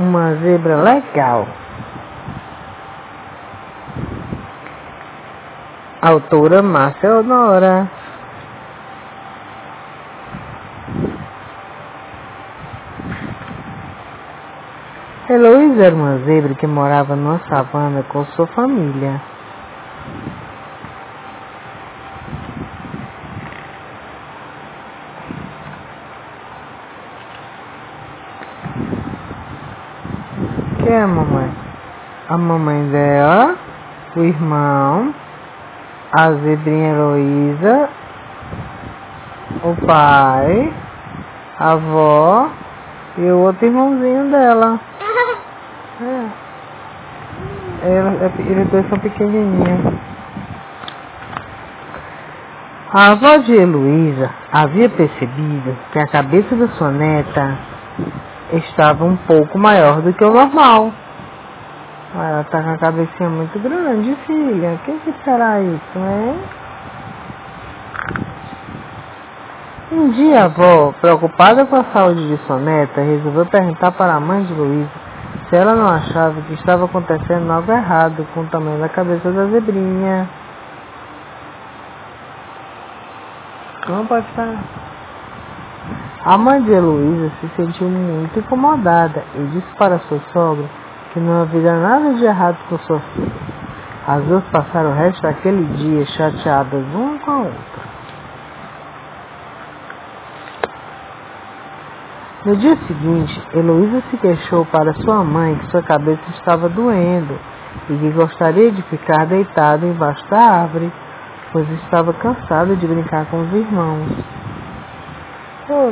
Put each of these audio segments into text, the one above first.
uma zebra legal. Autora Márcia Honora. Heloísa era uma zebra que morava numa savana com sua família. É a mamãe? A mamãe dela, o irmão, a zebrinha Heloísa, o pai, a avó e o outro irmãozinho dela. É. Ela- Eles dois são pequenininhos. A avó de Heloísa havia percebido que a cabeça da sua neta estava um pouco maior do que o normal. Ela tá com a cabecinha muito grande, filha. O que, que será isso, hein? Um dia a avó, preocupada com a saúde de sua neta, resolveu perguntar para a mãe de Luísa se ela não achava que estava acontecendo algo errado com o tamanho da cabeça da zebrinha. Não pode estar. A mãe de Heloísa se sentiu muito incomodada e disse para sua sogra que não havia nada de errado com sua filha. As duas passaram o resto daquele dia chateadas uma com a outra. No dia seguinte, Heloísa se queixou para sua mãe que sua cabeça estava doendo e que gostaria de ficar deitada embaixo da árvore, pois estava cansada de brincar com os irmãos.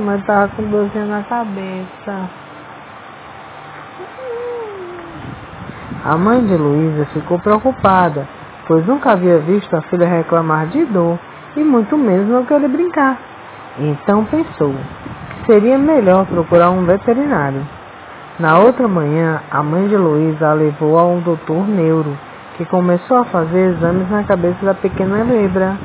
Mas tava com dorzinha na cabeça. A mãe de Luísa ficou preocupada, pois nunca havia visto a filha reclamar de dor e muito menos não querer brincar. Então pensou que seria melhor procurar um veterinário. Na outra manhã, a mãe de Luísa a levou a um doutor neuro, que começou a fazer exames na cabeça da pequena lebra.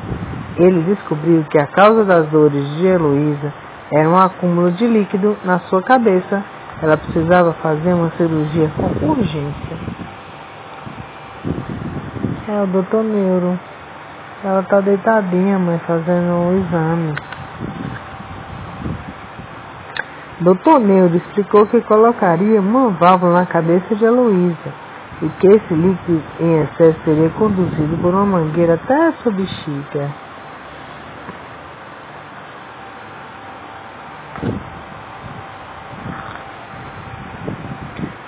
Ele descobriu que a causa das dores de Heloísa era um acúmulo de líquido na sua cabeça. Ela precisava fazer uma cirurgia com urgência. É o doutor Neuro. Ela tá deitadinha, mãe, fazendo o exame. Doutor Neuro explicou que colocaria uma válvula na cabeça de Heloísa e que esse líquido em excesso seria conduzido por uma mangueira até a sua bexiga.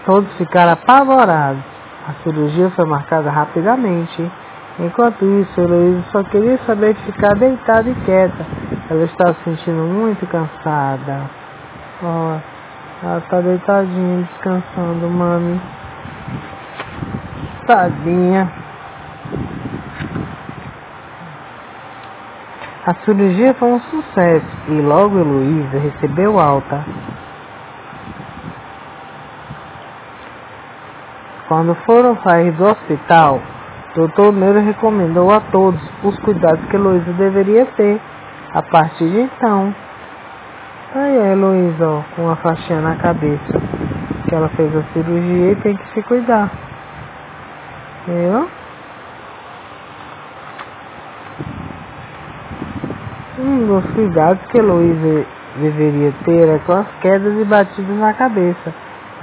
Todos ficaram apavorados. A cirurgia foi marcada rapidamente. Enquanto isso, Heloísa só queria saber de ficar deitada e quieta. Ela estava se sentindo muito cansada. Ó, ela tá deitadinha, descansando, mami. Tadinha. A cirurgia foi um sucesso e logo Heloísa recebeu alta. Quando foram sair do hospital, Dr. Neuro recomendou a todos os cuidados que Heloísa deveria ter a partir de então. Aí a Heloísa, com uma faixinha na cabeça, que ela fez a cirurgia e tem que se cuidar. Viu? Um dos cuidados que Heloísa deveria ter é com as quedas e batidas na cabeça,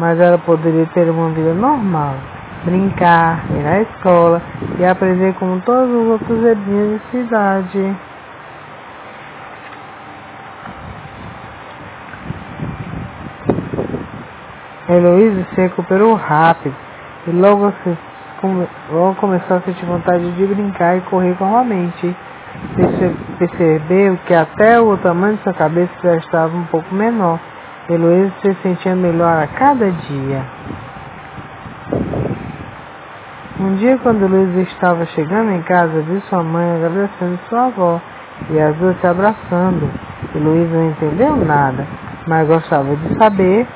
mas ela poderia ter uma vida normal, brincar, ir à escola e aprender como todos os outros zebrinhos de cidade. Heloísa se recuperou rápido e logo, se, logo começou a sentir vontade de brincar e correr. Perce- Percebeu que até o tamanho de sua cabeça já estava um pouco menor. Heloísa se sentia melhor a cada dia. Um dia, quando Heloísa estava chegando em casa, viu sua mãe agradecendo sua avó e as duas se abraçando. Heloísa não entendeu nada, mas gostava de saber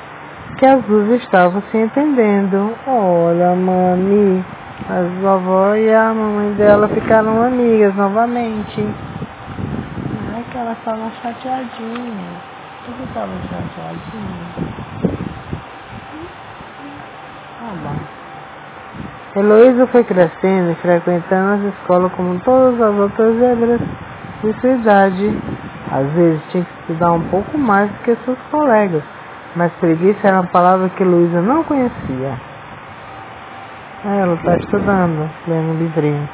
que as duas estavam se entendendo. Olha, mami, as vovó e a mamãe dela ficaram amigas novamente. Ai, que elas estavam chateadinhas. Por que estavam chateadinhas? Heloísa foi crescendo e frequentando as escolas como todas as outras zebras de sua idade. Às vezes tinha que estudar um pouco mais do que seus colegas, mas preguiça era uma palavra que Heloísa não conhecia. Ela está estudando, lendo um livrinho.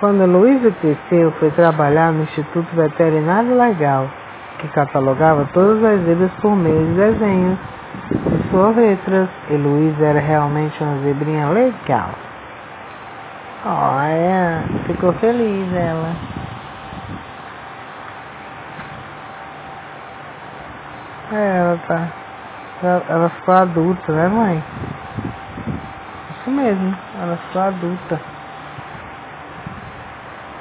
Quando Heloísa cresceu, foi trabalhar no Instituto Veterinário Legal que catalogava todas as zebras por meio de desenhos de suas letras. E Luísa era realmente uma zebrinha legal. Olha, ficou feliz ela. É, ela tá. Ela, ela ficou adulta, né mãe? Isso mesmo, ela ficou adulta.